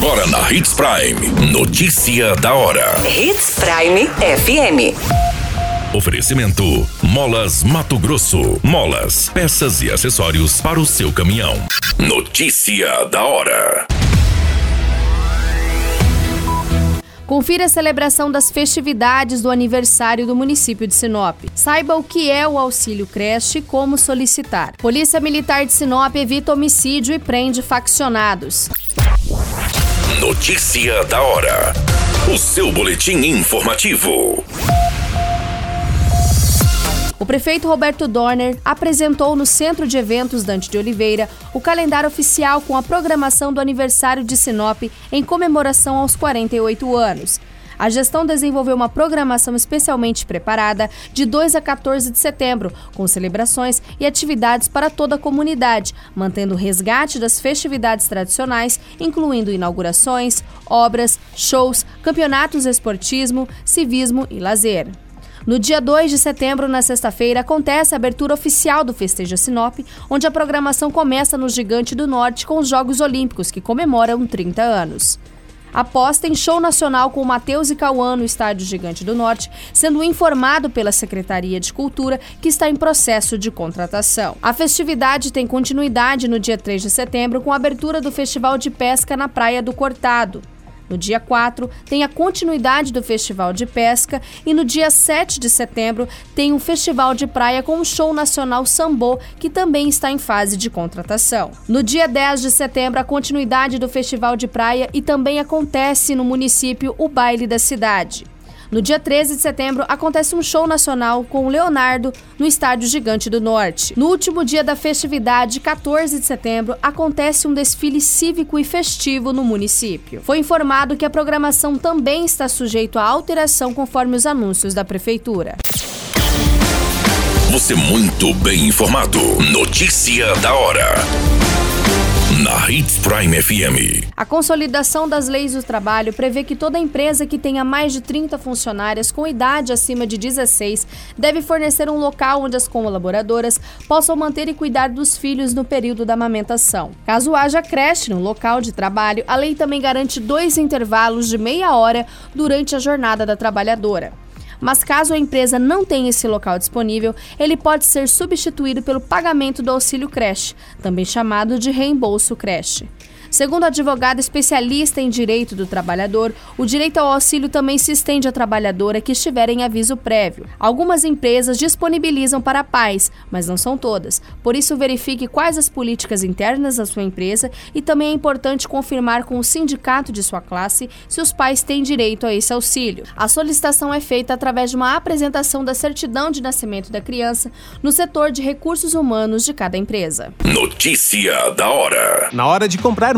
Agora na Hits Prime. Notícia da hora. Hits Prime FM. Oferecimento: Molas Mato Grosso. Molas, peças e acessórios para o seu caminhão. Notícia da hora. Confira a celebração das festividades do aniversário do município de Sinop. Saiba o que é o auxílio creche e como solicitar. Polícia Militar de Sinop evita homicídio e prende faccionados. Notícia da hora. O seu boletim informativo. O prefeito Roberto Dorner apresentou no Centro de Eventos Dante de Oliveira o calendário oficial com a programação do aniversário de Sinop em comemoração aos 48 anos. A gestão desenvolveu uma programação especialmente preparada de 2 a 14 de setembro, com celebrações e atividades para toda a comunidade, mantendo o resgate das festividades tradicionais, incluindo inaugurações, obras, shows, campeonatos esportismo, civismo e lazer. No dia 2 de setembro, na sexta-feira, acontece a abertura oficial do Festeja Sinop, onde a programação começa no Gigante do Norte com os Jogos Olímpicos, que comemoram 30 anos. Aposta em show nacional com Matheus e Cauã no Estádio Gigante do Norte, sendo informado pela Secretaria de Cultura que está em processo de contratação. A festividade tem continuidade no dia 3 de setembro com a abertura do Festival de Pesca na Praia do Cortado. No dia 4, tem a continuidade do Festival de Pesca e no dia 7 de setembro tem um festival de praia com o show nacional Sambô, que também está em fase de contratação. No dia 10 de setembro, a continuidade do Festival de Praia e também acontece no município o Baile da Cidade. No dia 13 de setembro, acontece um show nacional com o Leonardo no Estádio Gigante do Norte. No último dia da festividade, 14 de setembro, acontece um desfile cívico e festivo no município. Foi informado que a programação também está sujeita a alteração conforme os anúncios da Prefeitura. Você muito bem informado. Notícia da hora na Hits Prime FM. A consolidação das leis do trabalho prevê que toda empresa que tenha mais de 30 funcionárias com idade acima de 16 deve fornecer um local onde as colaboradoras possam manter e cuidar dos filhos no período da amamentação. Caso haja creche no local de trabalho, a lei também garante dois intervalos de meia hora durante a jornada da trabalhadora mas caso a empresa não tenha esse local disponível, ele pode ser substituído pelo pagamento do auxílio creche, também chamado de reembolso creche. Segundo a advogada especialista em direito do trabalhador, o direito ao auxílio também se estende à trabalhadora que estiver em aviso prévio. Algumas empresas disponibilizam para pais, mas não são todas. Por isso, verifique quais as políticas internas da sua empresa e também é importante confirmar com o sindicato de sua classe se os pais têm direito a esse auxílio. A solicitação é feita através de uma apresentação da certidão de nascimento da criança no setor de recursos humanos de cada empresa. Notícia da hora. Na hora de comprar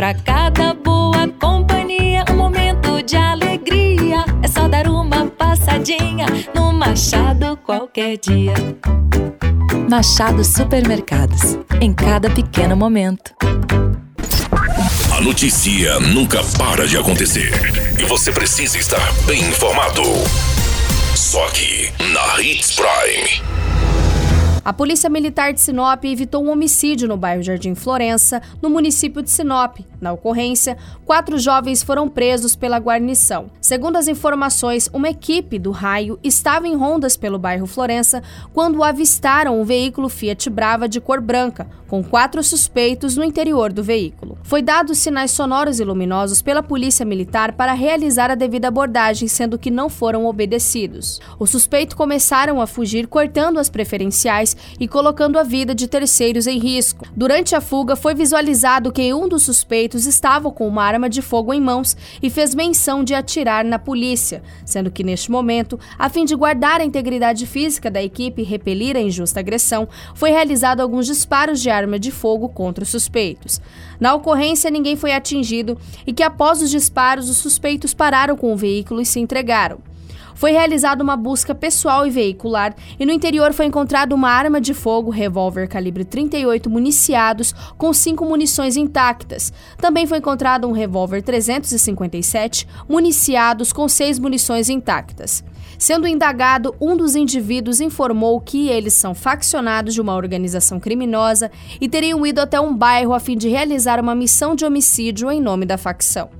Pra cada boa companhia, um momento de alegria. É só dar uma passadinha no Machado qualquer dia. Machado Supermercados. Em cada pequeno momento. A notícia nunca para de acontecer. E você precisa estar bem informado. Só aqui, na Hits Prime. A Polícia Militar de Sinop evitou um homicídio no bairro Jardim Florença, no município de Sinop. Na ocorrência, quatro jovens foram presos pela guarnição. Segundo as informações, uma equipe do raio estava em rondas pelo bairro Florença quando avistaram um veículo Fiat Brava de cor branca, com quatro suspeitos no interior do veículo. Foi dado sinais sonoros e luminosos pela Polícia Militar para realizar a devida abordagem, sendo que não foram obedecidos. Os suspeitos começaram a fugir cortando as preferenciais policiais e colocando a vida de terceiros em risco. Durante a fuga, foi visualizado que um dos suspeitos estava com uma arma de fogo em mãos e fez menção de atirar na polícia, sendo que neste momento, a fim de guardar a integridade física da equipe e repelir a injusta agressão, foi realizado alguns disparos de arma de fogo contra os suspeitos. Na ocorrência, ninguém foi atingido e que após os disparos, os suspeitos pararam com o veículo e se entregaram. Foi realizada uma busca pessoal e veicular e no interior foi encontrada uma arma de fogo, revólver calibre 38 municiados com cinco munições intactas. Também foi encontrado um revólver 357 municiados com seis munições intactas. Sendo indagado, um dos indivíduos informou que eles são faccionados de uma organização criminosa e teriam ido até um bairro a fim de realizar uma missão de homicídio em nome da facção.